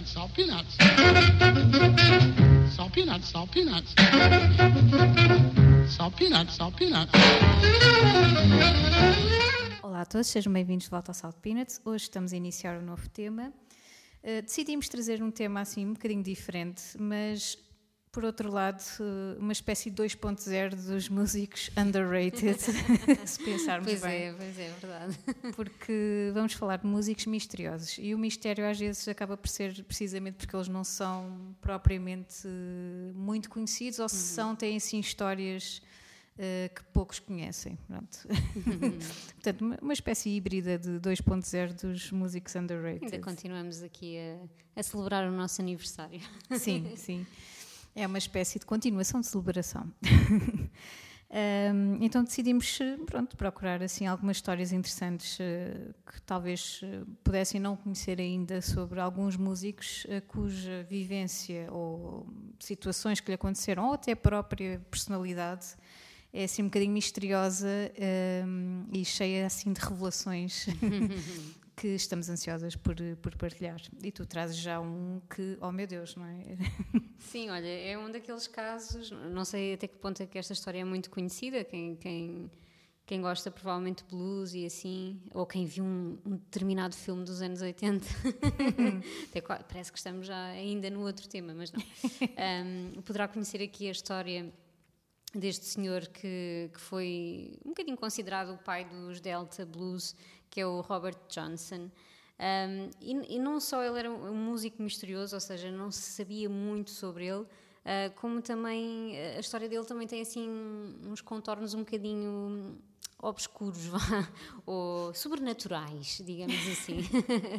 peanuts, peanuts. Salt peanuts, salt peanuts. Salt peanuts, salt peanuts. Olá a todos, sejam bem-vindos de volta ao Salt Peanuts. Hoje estamos a iniciar um novo tema. Uh, decidimos trazer um tema assim um bocadinho diferente, mas por outro lado, uma espécie de 2.0 dos músicos underrated, se pensarmos pois bem. é, pois é, verdade. Porque vamos falar de músicos misteriosos e o mistério às vezes acaba por ser precisamente porque eles não são propriamente muito conhecidos ou se Uhum. são, têm assim histórias uh, que poucos conhecem. Uhum. Portanto, uma, uma espécie híbrida de 2.0 dos músicos underrated. Ainda continuamos aqui a, a celebrar o nosso aniversário. Sim, sim. É uma espécie de continuação de celebração. Então decidimos eh, pronto, procurar assim algumas histórias interessantes uh, que talvez uh, pudessem não conhecer ainda sobre alguns músicos cuja vivência ou situações que lhe aconteceram ou até a própria personalidade é assim um bocadinho misteriosa e cheia assim de revelações que estamos ansiosas por, por partilhar. E tu trazes já um que, oh meu Deus, não é? Sim, olha, é um daqueles casos, não sei até que ponto é que esta história é muito conhecida, quem, quem, quem gosta provavelmente de blues e assim, ou quem viu um, um determinado filme dos anos 80, até, parece que estamos já ainda no outro tema, mas não. Um, poderá conhecer aqui a história deste senhor que, que foi um bocadinho considerado o pai dos Delta Blues, que é o Robert Johnson. Um, e, e não só ele era um músico misterioso, ou seja, não se sabia muito sobre ele, uh, como também uh, a história dele também tem assim uns contornos um bocadinho obscuros ou sobrenaturais, digamos assim.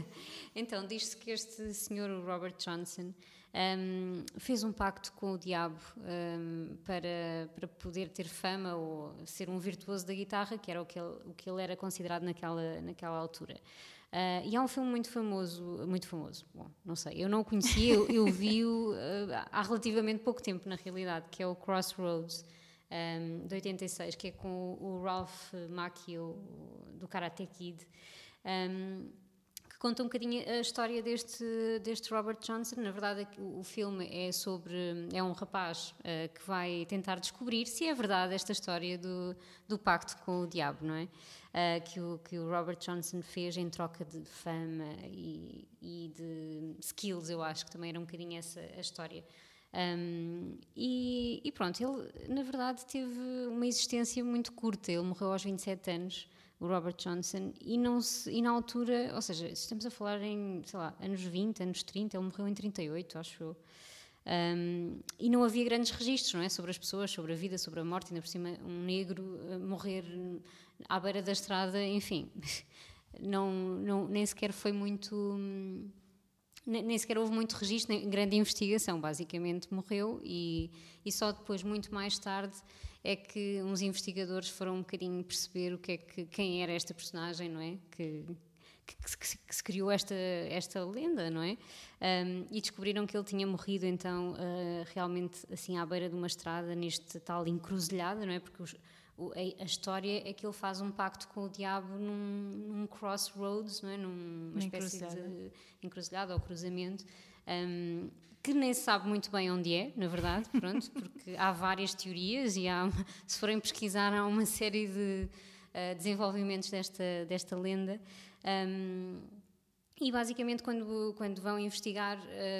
então, diz-se que este senhor, o Robert Johnson, um, fez um pacto com o diabo um, para, para poder ter fama ou ser um virtuoso da guitarra, que era o que ele, o que ele era considerado naquela, naquela altura. Uh, e há um filme muito famoso, muito famoso, bom, não sei, eu não o conhecia, eu, eu vi-o uh, há relativamente pouco tempo, na realidade, que é o Crossroads, um, de 86, que é com o, Ralph Macchio, do Karate Kid. Um, conta um bocadinho a história deste, deste Robert Johnson. Na verdade, o, filme é sobre. é um rapaz uh, que vai tentar descobrir se é verdade esta história do, do pacto com o diabo, não é? Uh, que, o, que o Robert Johnson fez em troca de fama e, e de skills, eu acho que também era um bocadinho essa a história. Um, e, e pronto, ele na verdade teve uma existência muito curta. Ele morreu aos 27 anos o Robert Johnson, e, não se, e na altura, ou seja, estamos a falar em, sei lá, anos 20, anos 30, ele morreu em 38, acho eu. Um, e não havia grandes registros, não é? Sobre as pessoas, sobre a vida, sobre a morte, ainda por cima um negro uh, morrer à beira da estrada, enfim, não, não, nem sequer foi muito... hum, nem sequer houve muito registro, nem grande investigação, basicamente morreu e, e só depois, muito mais tarde, é que uns investigadores foram um bocadinho perceber o que é que, quem era esta personagem, não é? Que, que, que que se criou esta, esta lenda, não é? Um, e descobriram que ele tinha morrido então uh, realmente assim à beira de uma estrada, neste tal encruzilhada, não é? Porque os- a, história é que ele faz um pacto com o diabo num, num crossroads, não é? Numa Uma espécie de encruzilhada ou cruzamento. um, que nem se sabe muito bem onde é, na verdade, pronto, porque há várias teorias e há, se forem pesquisar há uma série de uh, desenvolvimentos desta, desta lenda. Um, e basicamente quando, quando vão investigar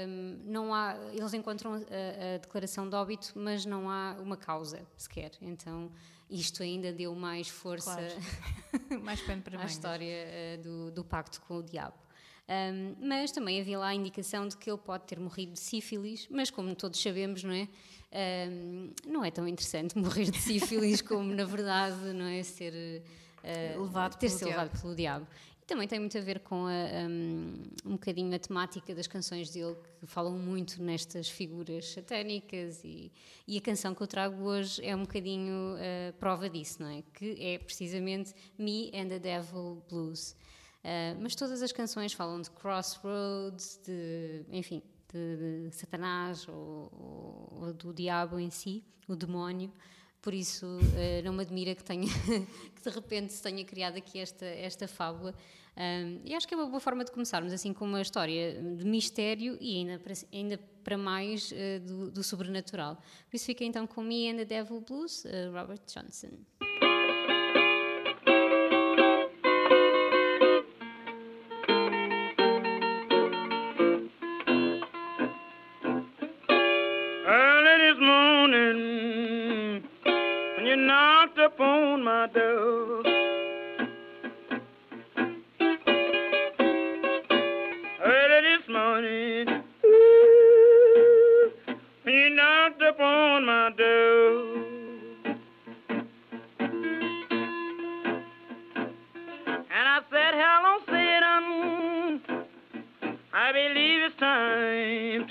um, não há, eles encontram a, a declaração de óbito, mas não há uma causa sequer. Então isto ainda deu mais força Claro. Mais pano para à mangas. história eh, do, do pacto com o diabo. Um, mas também havia lá a indicação de que ele pode ter morrido de sífilis, mas como todos sabemos, não é? Um, não é tão interessante morrer de sífilis como, na verdade, não é? Ser, eh, Levado ter sido levado pelo diabo. Também tem muito a ver com a, um, um bocadinho a temática das canções dele, que falam muito nestas figuras satânicas, e, e a canção que eu trago hoje é um bocadinho uh, prova disso, não é? Que é precisamente Me and the Devil Blues. Uh, mas todas as canções falam de crossroads, de, enfim, de, de Satanás ou, ou- do diabo em si, o demónio. Por isso, uh, não me admira que, tenha, que de repente se tenha criado aqui esta, esta fábula. E acho que é uma boa forma de começarmos, assim, com uma história de mistério e ainda para, ainda para mais uh, do, do, sobrenatural. Por isso fica então com Me and the Devil Blues, uh, Robert Johnson.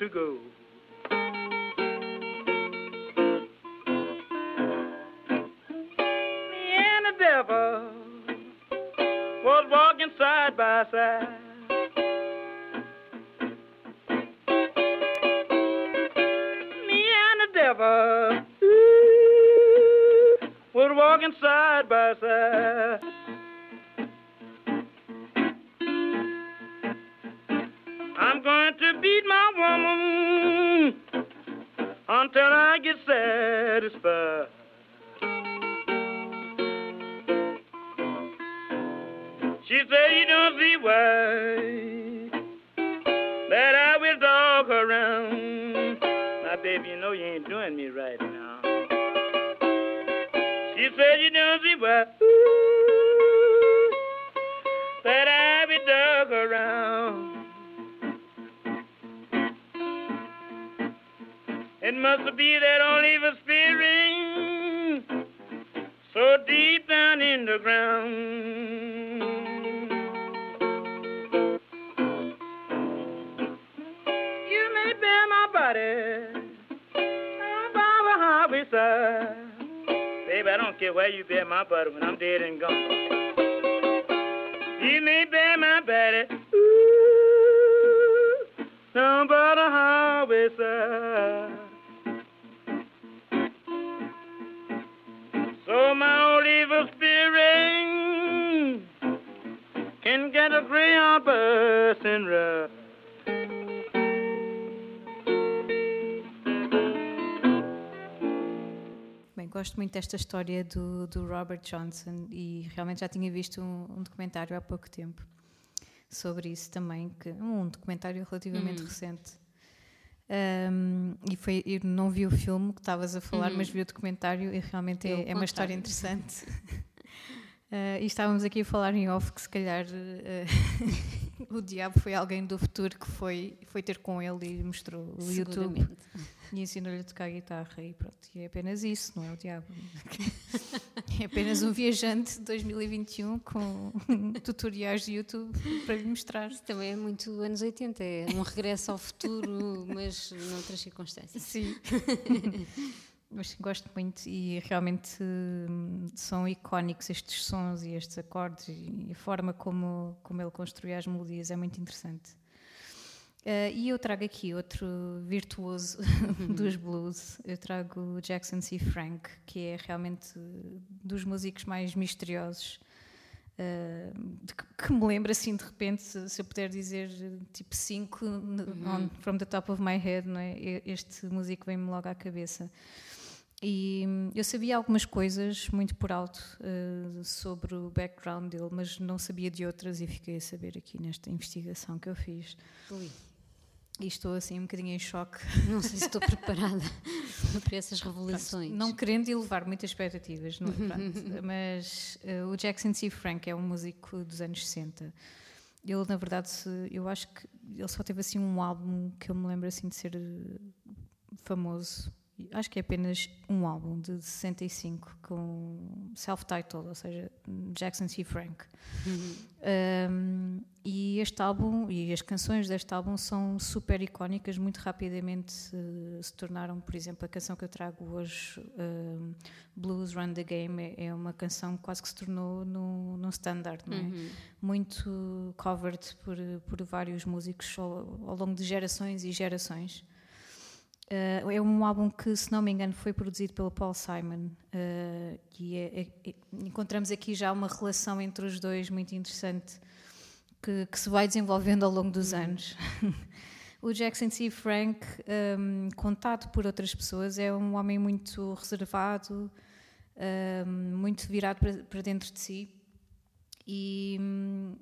To go. Me and the devil was walking side by side. It must be that old evil spirit so deep down in the ground. You may bear my body by the highway side. Baby, I don't care where you bear my butter when I'm dead and gone. You may bear my body. Ooh, down by the highway side. Gosto muito desta história do, do Robert Johnson e realmente já tinha visto um, um, documentário há pouco tempo sobre isso também, que, um documentário relativamente uhum. recente. Um, e foi, eu não vi o filme que estavas a falar, uhum. mas vi o documentário e realmente é, é uma história interessante. Uh, e estávamos aqui a falar em off que se calhar uh, o diabo foi alguém do futuro que foi, foi ter com ele e mostrou o YouTube e ensinou-lhe a tocar guitarra e pronto. E é apenas isso, não é o diabo. É apenas um viajante de 2021 com tutoriais de YouTube para lhe mostrar. Isso também é muito anos 80, é um regresso ao futuro, mas noutras circunstâncias. Sim. mas gosto muito e realmente hum, são icónicos estes sons e estes acordes e a forma como, como ele construi as melodias é muito interessante. Uh, e eu trago aqui outro virtuoso dos blues. Eu trago Jackson C. Frank, que é realmente dos músicos mais misteriosos. Uh, que, que, me lembra assim de repente, se, se eu puder dizer tipo 5 uhum. from the top of my head, não é? este músico vem-me logo à cabeça. E hum, eu sabia algumas coisas muito por alto uh, sobre o background dele, mas não sabia de outras e fiquei a saber aqui nesta investigação que eu fiz. Ui. E estou assim um bocadinho em choque. Não sei se estou preparada para essas revelações. Pronto, não querendo elevar muitas expectativas, não, é? mas uh, o Jackson C. Frank é um músico dos anos 60. Ele, na verdade, eu acho que ele só teve assim um álbum que eu me lembro assim de ser eh, famoso acho que é apenas um álbum de 65 com self-titled, ou seja, Jackson C. Frank. Uhum. Um, e este álbum e as canções deste álbum são super icónicas, muito rapidamente uh, se tornaram, por exemplo, a canção que eu trago hoje, uh, Blues Run the Game, é, é, uma canção que quase que se tornou no, no standard, não é? Uhum. Muito covered por, por vários músicos ao, ao longo de gerações e gerações. Uh, é um álbum que, se não me engano, foi produzido pelo Paul Simon. Uh, e é, é, é, encontramos aqui já uma relação entre os dois muito interessante. que, que se vai desenvolvendo ao longo dos anos. o Jackson C. Frank, um, contado por outras pessoas, é um homem muito reservado, um, muito virado para, para, dentro de si. E, hum,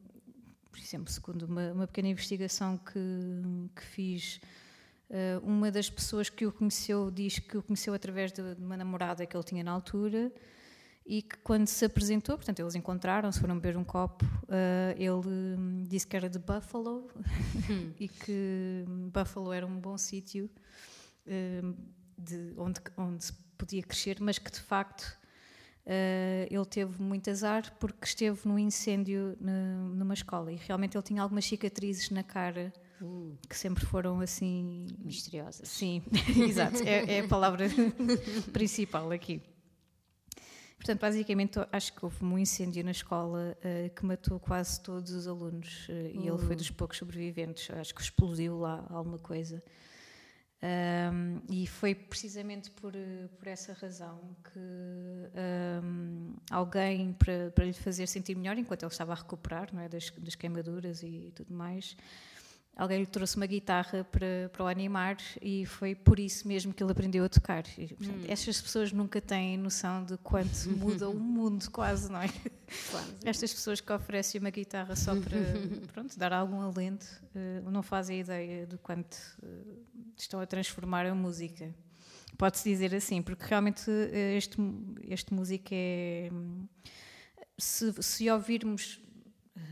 por exemplo, segundo uma, uma pequena investigação que, que fiz, uh, uma das pessoas que o conheceu diz que o conheceu através de, de uma namorada que ele tinha na altura e que quando se apresentou, portanto eles encontraram-se, foram beber um copo, uh, ele hum, disse que era de Buffalo hum. e que Buffalo era um bom sítio uh, onde, onde se podia crescer, mas que de facto uh, ele teve muito azar porque esteve num incêndio numa escola e realmente ele tinha algumas cicatrizes na cara que sempre foram assim misteriosas. Sim, exato, é, é a palavra principal aqui. Portanto, basicamente, acho que houve um incêndio na escola uh, que matou quase todos os alunos uh, e ele foi dos poucos sobreviventes. Acho que explodiu lá alguma coisa. Um, e foi precisamente por, por essa razão que um, alguém, para, para lhe fazer sentir melhor, enquanto ele estava a recuperar não é, das, das queimaduras e tudo mais, alguém lhe trouxe uma guitarra para, para o animar e foi por isso mesmo que ele aprendeu a tocar. E, portanto, hum. Estas pessoas nunca têm noção de quanto muda o mundo, quase, não é? Quase. Estas pessoas que oferecem uma guitarra só para pronto, dar algum alento uh, não fazem ideia de quanto uh, estão a transformar a música. Pode-se dizer assim, porque realmente uh, este, este música é. Se, se ouvirmos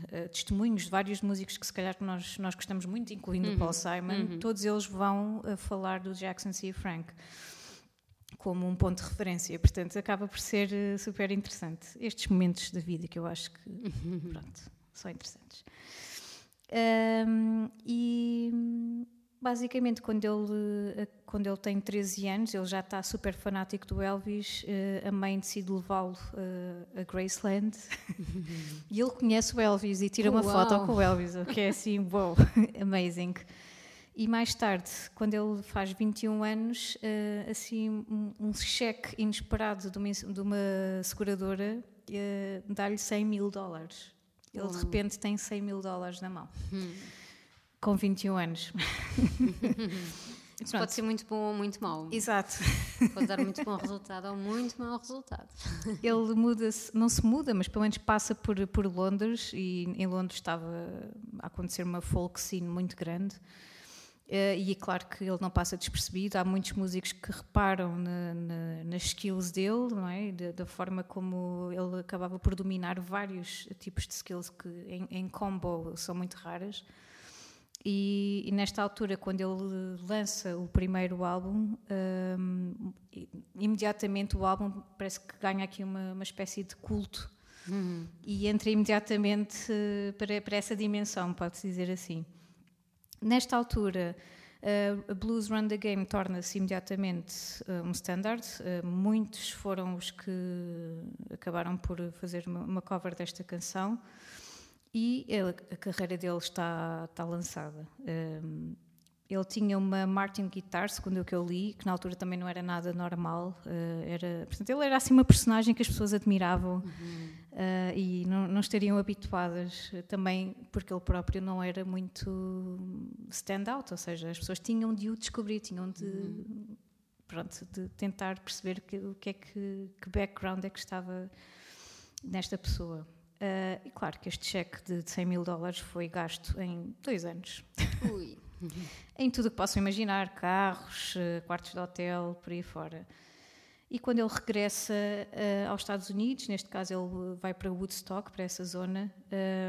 uh, testemunhos de vários músicos que se calhar nós, nós gostamos muito, incluindo uhum. o Paul Simon, uhum. todos eles vão uh, falar do Jackson C. Frank como um ponto de referência. Portanto, acaba por ser uh, super interessante. Estes momentos da vida que eu acho que, uhum. pronto, são interessantes. Um, e basicamente, quando ele, quando ele tem 13 anos, ele já está super fanático do Elvis, eh, a mãe decide levá-lo eh, a Graceland e ele conhece o Elvis e tira uma Uau. foto com o Elvis, o que é assim, wow, amazing. E mais tarde, quando ele faz 21 anos, eh, assim, um, cheque inesperado de uma, de uma seguradora dá-lhe 100 mil dólares. Ele de repente tem 100 mil dólares na mão. Hum com 21 anos. Isso pode ser muito bom ou muito mau. Exato. Pode dar muito bom resultado ou muito mau resultado. Ele muda-se, não se muda, mas pelo menos passa por, por Londres e em Londres estava a acontecer uma folk scene muito grande. Uh, e é claro que ele não passa despercebido. Há muitos músicos que reparam na, na, nas skills dele, não é? Da, da, forma como ele acabava por dominar vários tipos de skills que em, em combo são muito raras. E, e, nesta altura, quando ele lança o primeiro álbum, um, imediatamente o álbum parece que ganha aqui uma, uma espécie de culto uhum. e entra imediatamente uh, para, para, essa dimensão, pode-se dizer assim. Nesta altura, uh, a Blues Run the Game torna-se imediatamente uh, um standard. muitos foram os que acabaram por fazer uma, uma cover desta canção e ele, a carreira dele está, está lançada. Um, ele tinha uma Martin Guitar, segundo o que eu li, que na altura também não era nada normal. Uh, era, portanto, ele era assim uma personagem que as pessoas admiravam uhum. uh, e não, não, estariam habituadas também, porque ele próprio não era muito stand-out, ou seja, as pessoas tinham de o descobrir, tinham de, uhum. pronto, de tentar perceber que, o que é que, que background é que estava nesta pessoa. Uh, e claro que este cheque de 100 mil dólares foi gasto em dois anos. Ui. em tudo o que possam imaginar, carros, uh, quartos de hotel, por aí fora. E quando ele regressa uh, aos Estados Unidos, neste caso ele vai para Woodstock, para essa zona,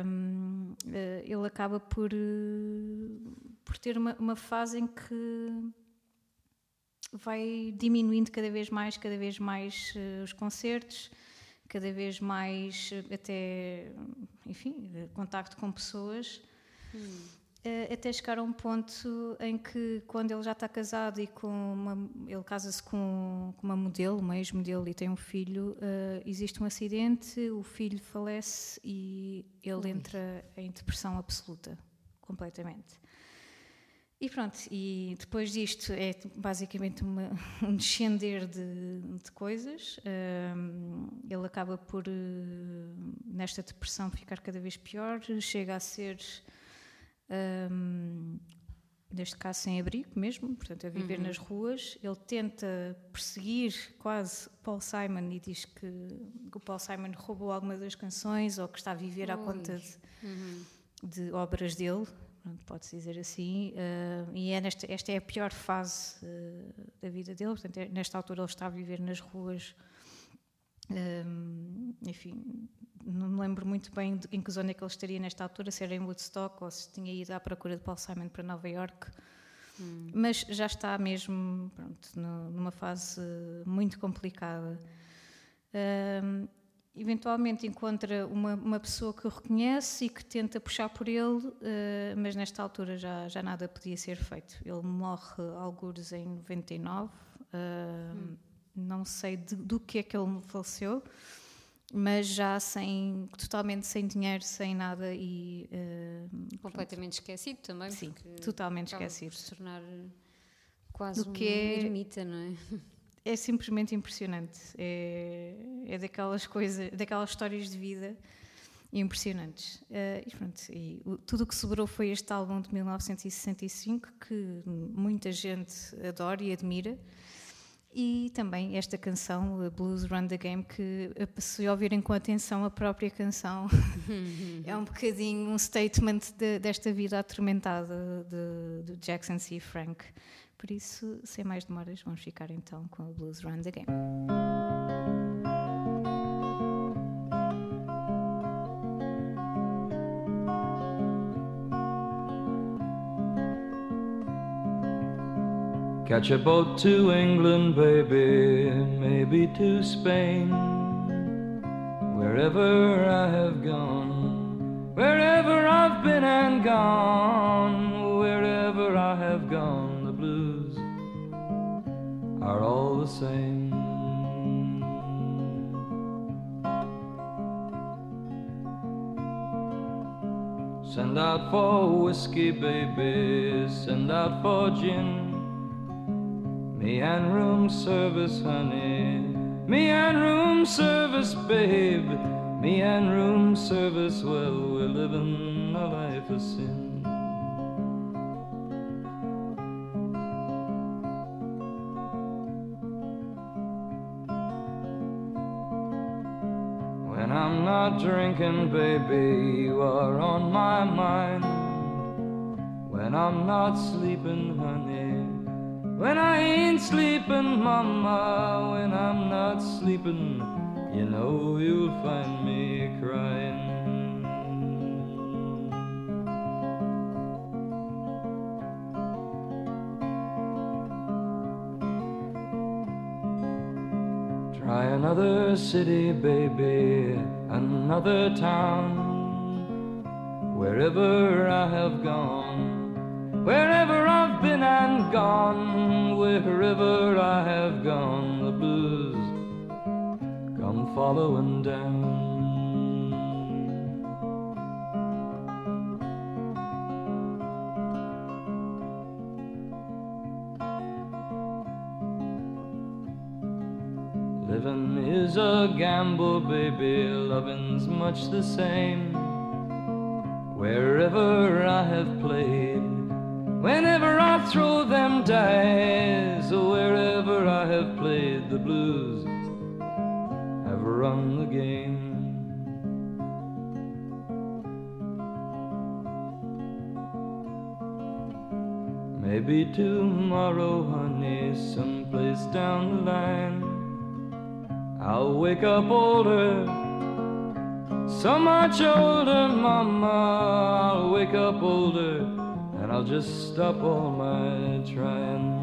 um, ele acaba por, por ter uma, uma fase em que vai diminuindo cada vez mais, cada vez mais os concertos, cada vez mais até, enfim, contacto com pessoas, hum. até chegar a um ponto em que quando ele já está casado e com uma, ele casa-se com, com, uma modelo, uma ex-modelo e tem um filho, uh, existe um acidente, o filho falece e ele Ui. entra em depressão absoluta, completamente. E pronto, e depois disto é basicamente uma, um descender de, de coisas. Um, ele acaba por, uh, nesta depressão, ficar cada vez pior, chega a ser, um, neste caso, sem abrigo mesmo, portanto, a viver uhum. nas ruas. Ele tenta perseguir quase Paul Simon e diz que o Paul Simon roubou algumas das canções ou que está a viver Ui. à conta de, uhum. de obras dele pode-se dizer assim, uh, e é nesta, esta é a pior fase uh, da vida dele, portanto, é, nesta altura ele está a viver nas ruas, um, eh, enfim, não me lembro muito bem de, em que zona é que ele estaria nesta altura, se era em Woodstock ou se tinha ido à procura de Paul Simon para Nova York, hum. mas já está mesmo pronto, numa fase muito complicada. Um, eventualmente encontra uma, uma pessoa que o reconhece e que tenta puxar por ele, uh, mas nesta altura já, já nada podia ser feito. Ele morre alguns em 99, uh, hum. não sei de, do que é que ele faleceu, mas já sem, totalmente sem dinheiro, sem nada e... Uh, Completamente pronto. esquecido também. Sim, totalmente esquecido. se tornar quase do um que é, ermita, não é? É simplesmente impressionante. É, é daquelas coisas, daquelas histórias de vida impressionantes. Uh, e pronto, e o, tudo o que sobrou foi este álbum de 1965 que muita gente adora e admira. E também esta canção, Blues Run the Game, que se ouvirem com atenção a própria canção, é um bocadinho um statement de, desta vida atormentada de, de Jackson C. Frank. Por isso, sem mais demoras, vamos ficar então com o Blues Run the Game. Catch a boat to England, baby, maybe to Spain. Wherever I have gone, wherever I've been and gone, wherever I have gone are all the same. Send out for whiskey, baby, send out for gin. Me and room service, honey. Me and room service, babe. Me and room service, well, we're living a life of sin. Not drinking, baby, you are on my mind. When I'm not sleeping, honey. When I ain't sleeping, mama. When I'm not sleeping, you know you'll find me crying. Try another city, baby another town. Wherever I have gone, wherever I've been and gone, wherever I have gone, the blues come following down. Gamble, baby, loving's much the same. Wherever I have played, whenever I throw them dice, wherever I have played, the blues have run the game. Maybe tomorrow, honey, someplace down the line. I'll wake up older, so much older, mama. I'll wake up older, and I'll just stop all my trying.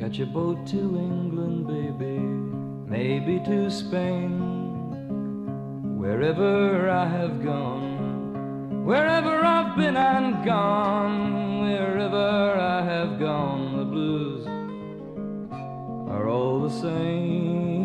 Catch a boat to England, baby, maybe to Spain, wherever I have gone. Wherever I've been and gone, wherever I have gone, the blues are all the same.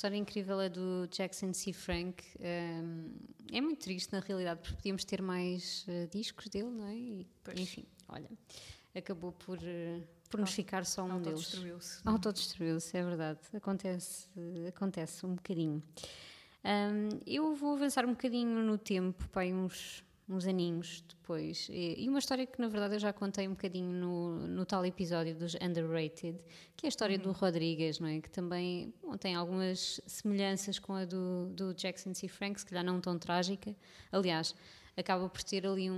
História incrível é do Jackson C. Frank. Um, é muito triste, na realidade, porque podíamos ter mais uh, discos dele, não é? E, enfim, olha, acabou por, uh, por nos ficar só um deles. Autodestruiu-se. Autodestruiu-se, é verdade. Acontece, acontece um bocadinho. Um, eu vou avançar um bocadinho no tempo, pai, uns uns aninhos depois. E, uma história que, na verdade, eu já contei um bocadinho no, no tal episódio dos Underrated, que é a história uhum. do Rodrigues, não é? Que também bom, tem algumas semelhanças com a do, do Jackson C. Frank, se calhar não tão trágica. Aliás, acaba por ter ali um,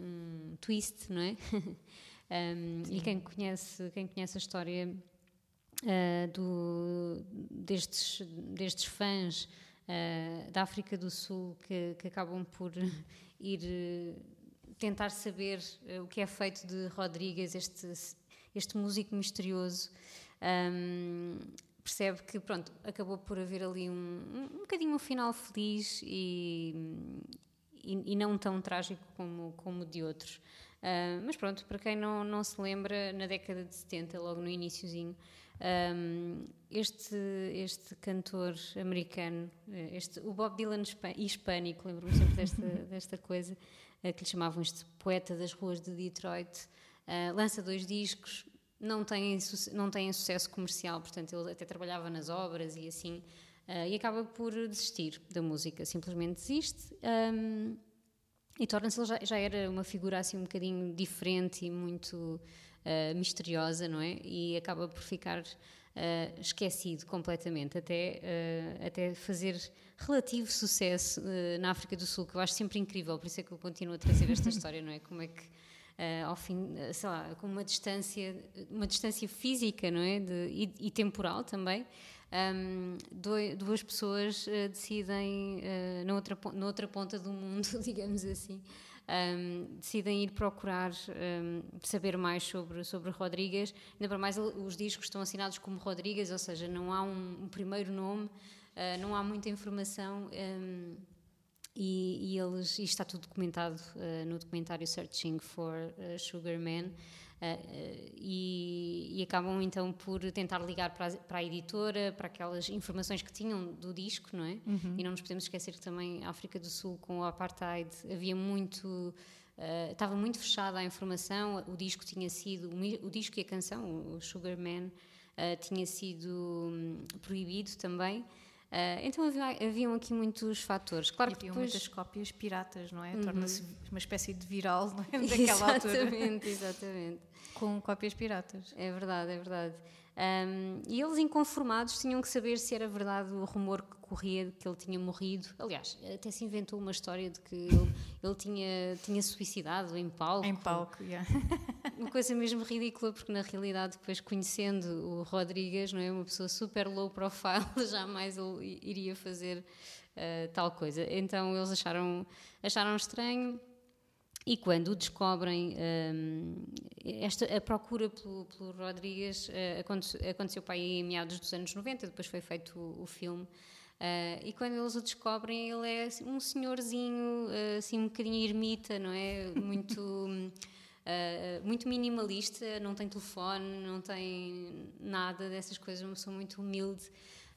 um twist, não é? um, e quem conhece, quem conhece a história uh, do, destes, destes fãs uh, da África do Sul que, que acabam por ir eh, tentar saber uh, o que é feito de Rodrigues, este, este músico misterioso. Um, percebe que pronto acabou por haver ali um, um bocadinho um final feliz e, e, e não tão trágico como como de outros uh, mas pronto para quem não não se lembra na década de 70 logo no iníciozinho um, este, este cantor americano, eh, este, o Bob Dylan hispânico, lembro-me sempre desta, desta coisa, uh, que lhe chamavam este poeta das ruas de Detroit, uh, lança dois discos, não tem, não tem sucesso comercial, portanto ele até trabalhava nas obras e assim, uh, e acaba por desistir da música, simplesmente desiste. Um, e torna-se, ele já, já, era uma figura assim um bocadinho diferente e muito uh, misteriosa, não é? E acaba por ficar uh, esquecido completamente, até, uh, até fazer relativo sucesso na África do Sul, que eu acho sempre incrível, por isso é que eu continuo a trazer esta história, não é? Como é que. Ao fim, sei lá, com uma distância, uma distância física, não é, de, e, e, temporal também, um, dois, duas pessoas uh, decidem uh, na, outra, na outra ponta do mundo, digamos assim, um, decidem ir procurar um, saber mais sobre, sobre Rodrigues. Ainda para mais, os discos estão assinados como Rodrigues, ou seja, não há um, um primeiro nome, uh, não há muita informação. Um, e, e, eles, e está tudo documentado uh, no documentário Searching for uh, Sugar Man. Uh, e, e, acabam então por tentar ligar para a, para a, editora, para aquelas informações que tinham do disco, não é? Uhum. E não nos podemos esquecer que também a África do Sul, com o apartheid, havia muito. Estava muito fechada a informação, o disco tinha sido, o, disco e a canção, o Sugar Man, tinha sido um, proibido também. Uh, então havia, haviam aqui muitos fatores. Claro e que depois... muitas cópias piratas, não é? Uhum. Torna-se uma espécie de viral, não é? Daquela exatamente, altura. Exatamente, exatamente. Com cópias piratas. É verdade, é verdade. Um, e eles, inconformados, tinham que saber se era verdade o rumor que corria de que ele tinha morrido. Aliás, até se inventou uma história de que ele, ele tinha, tinha suicidado em palco. Em palco, yeah. Uma coisa mesmo ridícula, porque na realidade, depois conhecendo o Rodrigues, não é? Uma pessoa super low profile, jamais ele iria fazer uh, tal coisa. Então eles acharam, acharam estranho e quando o descobrem, um, esta, a procura pelo, pelo Rodrigues uh, aconteceu, para aí em meados dos anos 90, depois foi feito o, o filme. Uh, e quando eles o descobrem, ele é assim, um senhorzinho, uh, assim, um bocadinho ermita, não é? Muito, uh, muito minimalista, não tem telefone, não tem nada dessas coisas, uma pessoa muito humilde.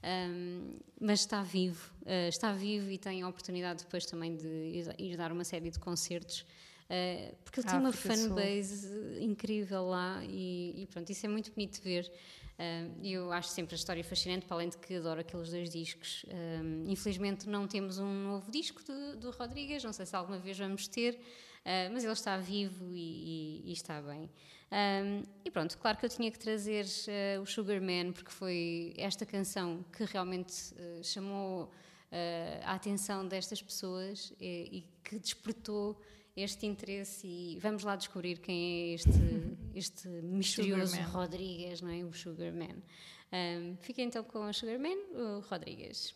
Um, mas está vivo, está vivo e tem a oportunidade depois também de ir dar uma série de concertos Uh, porque ele tem uma fanbase incrível lá e, e, pronto, isso é muito bonito de ver. Uh, eu acho sempre a história fascinante, para além de que adoro aqueles dois discos. Uh, infelizmente não temos um novo disco do, do Rodrigues, não sei se alguma vez vamos ter, mas ele está vivo e, e, e está bem. Um, e pronto, claro que eu tinha que trazer uh, o Sugar Man, porque foi esta canção que realmente uh, chamou uh, a atenção destas pessoas e, e que despertou este interesse e vamos lá descobrir quem é este, este misterioso Rodrigues, não é? O Sugarman. Um, fica então com o Sugarman, o Rodrigues.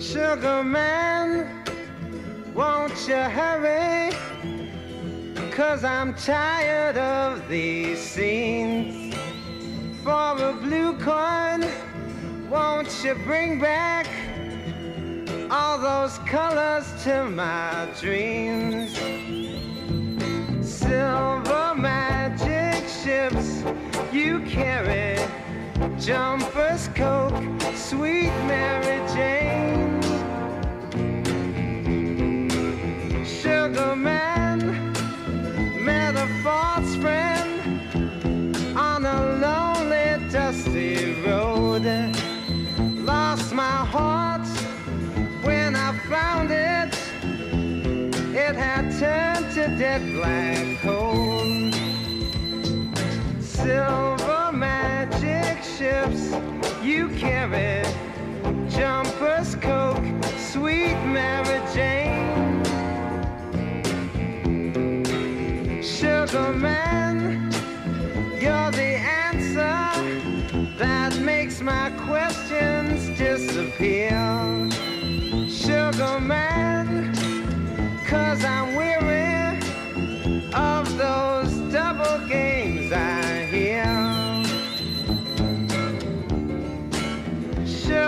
Sugar man, won't you hurry? Cause I'm tired of these scenes. For a blue coin. Won't you bring back all those colors to my dreams? Silver magic ships you carry, jumpers, coke, sweet Mary Jane. Sugar man dead black hole. Silver magic ships you carry, jumpers, coke, sweet Mary Jane. Sugar man, you're the answer that makes my questions disappear. Sugar man, cause I'm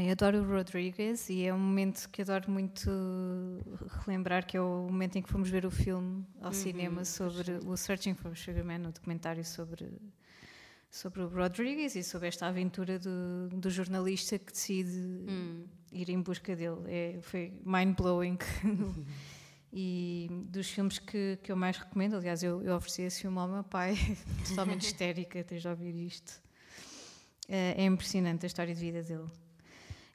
Bem, adoro o Rodriguez e é um momento que adoro muito relembrar, que é o momento em que fomos ver o filme ao cinema sobre o Searching for Sugar Man, o documentário sobre, sobre o Rodriguez e sobre esta aventura do, do jornalista que decide ir em busca dele. É, foi mind-blowing. E dos filmes que, que eu mais recomendo, aliás, eu, eu ofereci esse filme ao meu pai, totalmente histérica, tens de ouvir isto. É, é impressionante a história de vida dele.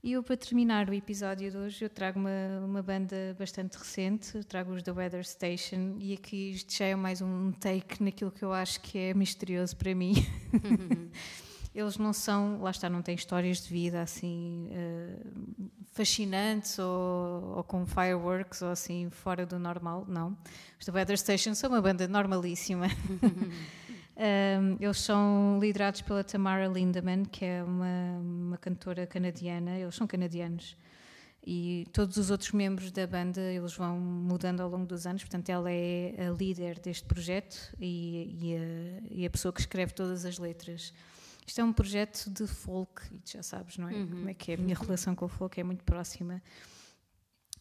E eu, para terminar o episódio de hoje, eu trago uma, uma banda bastante recente, trago os The Weather Station, e aqui isto já é mais um take naquilo que eu acho que é misterioso para mim. Eles não são, lá está, não têm histórias de vida assim eh, fascinantes ou, ou com fireworks ou assim fora do normal, não. Os The Weather Station são uma banda normalíssima. Um, eles são liderados pela Tamara Lindemann, que é uma, uma cantora canadiana. Eles são canadianos. E todos os outros membros da banda, eles vão mudando ao longo dos anos. Portanto, ela é a líder deste projeto e, e, a, e a pessoa que escreve todas as letras. Isto é um projeto de folk, e tu já sabes, não é? Como é que é? A minha relação com o folk é muito próxima.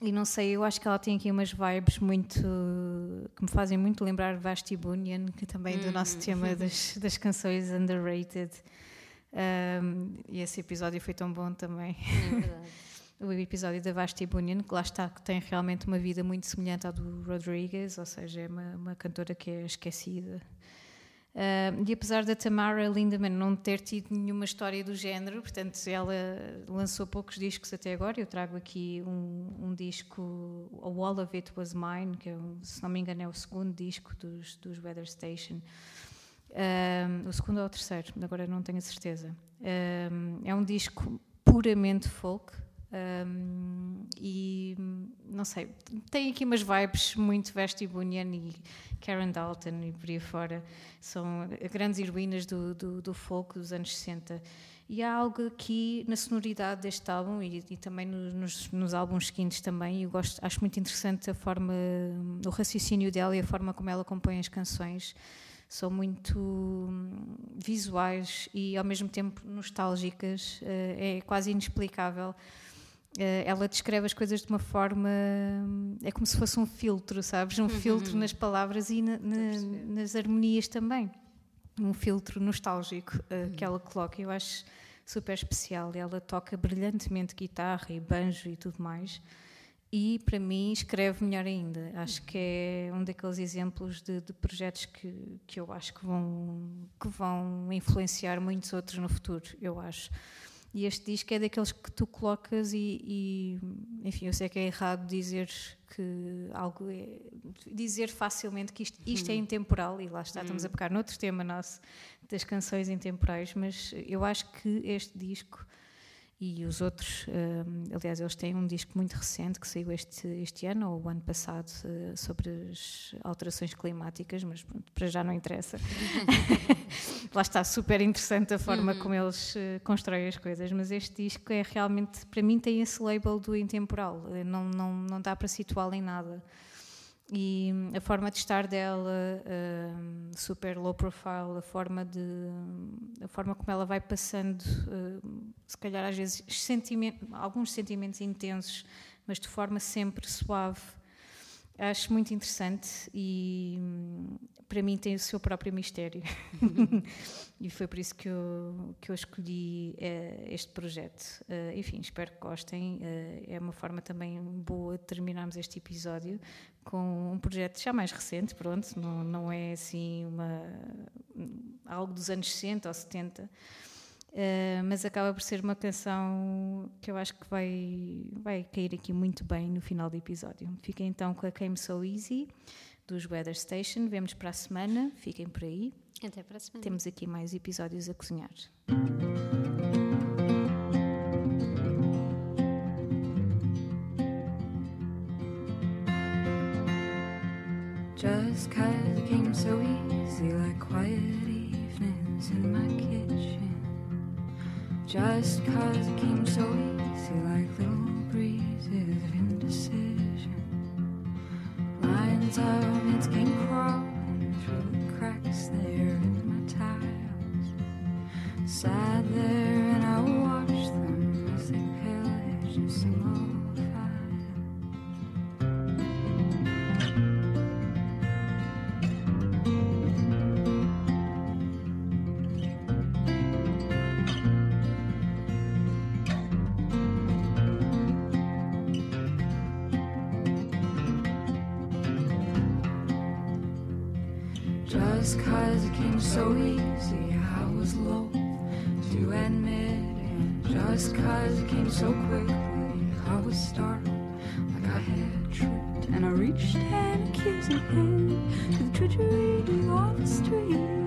E não sei, eu acho que ela tem aqui umas vibes muito. que me fazem muito lembrar Vasti Bunyan, que também é do nosso tema das, das canções underrated. Um, e esse episódio foi tão bom também. É verdade. o episódio da Vasti Bunyan, que lá está, que tem realmente uma vida muito semelhante à do Rodriguez, ou seja, é uma, uma cantora que é esquecida. Ah, e apesar da Tamara Lindemann não ter tido nenhuma história do género, portanto, ela lançou poucos discos até agora. Eu trago aqui um, um disco, A Wall of It Was Mine, que é, se não me engano é o segundo disco dos, dos Weather Station. O segundo ou o terceiro, agora não tenho a certeza. É um disco puramente folk um, e não sei, tem aqui umas vibes muito Vesti Bunyan e Karen Dalton e por aí fora. São grandes heroínas do, do, do folk dos anos 60. E há algo aqui na sonoridade deste álbum e, e também no- nos, nos álbuns seguintes também. Eu gosto, acho muito interessante a forma, o raciocínio dela e a forma como ela compõe as canções são muito hum, visuais e ao mesmo tempo nostálgicas. eh, é quase inexplicável. Eh, ela descreve as coisas de uma forma. hum, É como se fosse um filtro, sabes? Um filtro nas palavras e na- na- nas harmonias também. Um filtro nostálgico eh, que ela coloca. Eu acho super especial. Ela toca brilhantemente guitarra e banjo e tudo mais. E para mim escreve melhor ainda. Acho que é um daqueles exemplos de, de projetos que, que eu acho que vão, que vão influenciar muitos outros no futuro, eu acho. E este disco é daqueles que tu colocas e, e, enfim, eu sei que é errado dizer que algo é, dizer facilmente que isto, isto é intemporal e lá está, estamos a pegar noutro tema nosso das canções intemporais, mas eu acho que este disco e os outros, hum, aliás, eles têm um disco muito recente que saiu este, este ano ou o ano passado eh, sobre as alterações climáticas, mas pronto, para já não interessa. Lá está, super interessante a forma como eles eh, constroem as coisas, mas este disco é realmente, para mim, tem esse label do intemporal, eh, não, não, não dá para situá-lo em nada. E hum, a forma de estar dela, hum, super low profile, a forma de a forma como ela vai passando, hum, se calhar às vezes sentimen- alguns sentimentos intensos, mas de forma sempre suave. Acho muito interessante e hum, para mim tem o seu próprio mistério. e foi por isso que eu, que eu escolhi eh, este projeto. Eh, enfim, espero que gostem. Eh, é uma forma também boa de terminarmos este episódio com um projeto já mais recente, pronto, não, não é assim uma, algo dos anos 60 ou 70. Uh, mas acaba por ser uma canção que eu acho que vai, vai cair aqui muito bem no final do episódio. Fiquem então com a Came So Easy dos Weather Station. Vemos para a semana. Fiquem por aí. Até para a semana. Temos aqui mais episódios a cozinhar. Just cause it came so easy, like quiet evenings in my kitchen. Just cause it came so easy, like little breezes of indecision. Lines of mints came crawling through the cracks there in my tiles. Sat there Just cause it came so easy, I was loath to admit it. Just cause it came so quickly, I was startled like I had tripped. And I reached an accusing hand to the treachery of the street.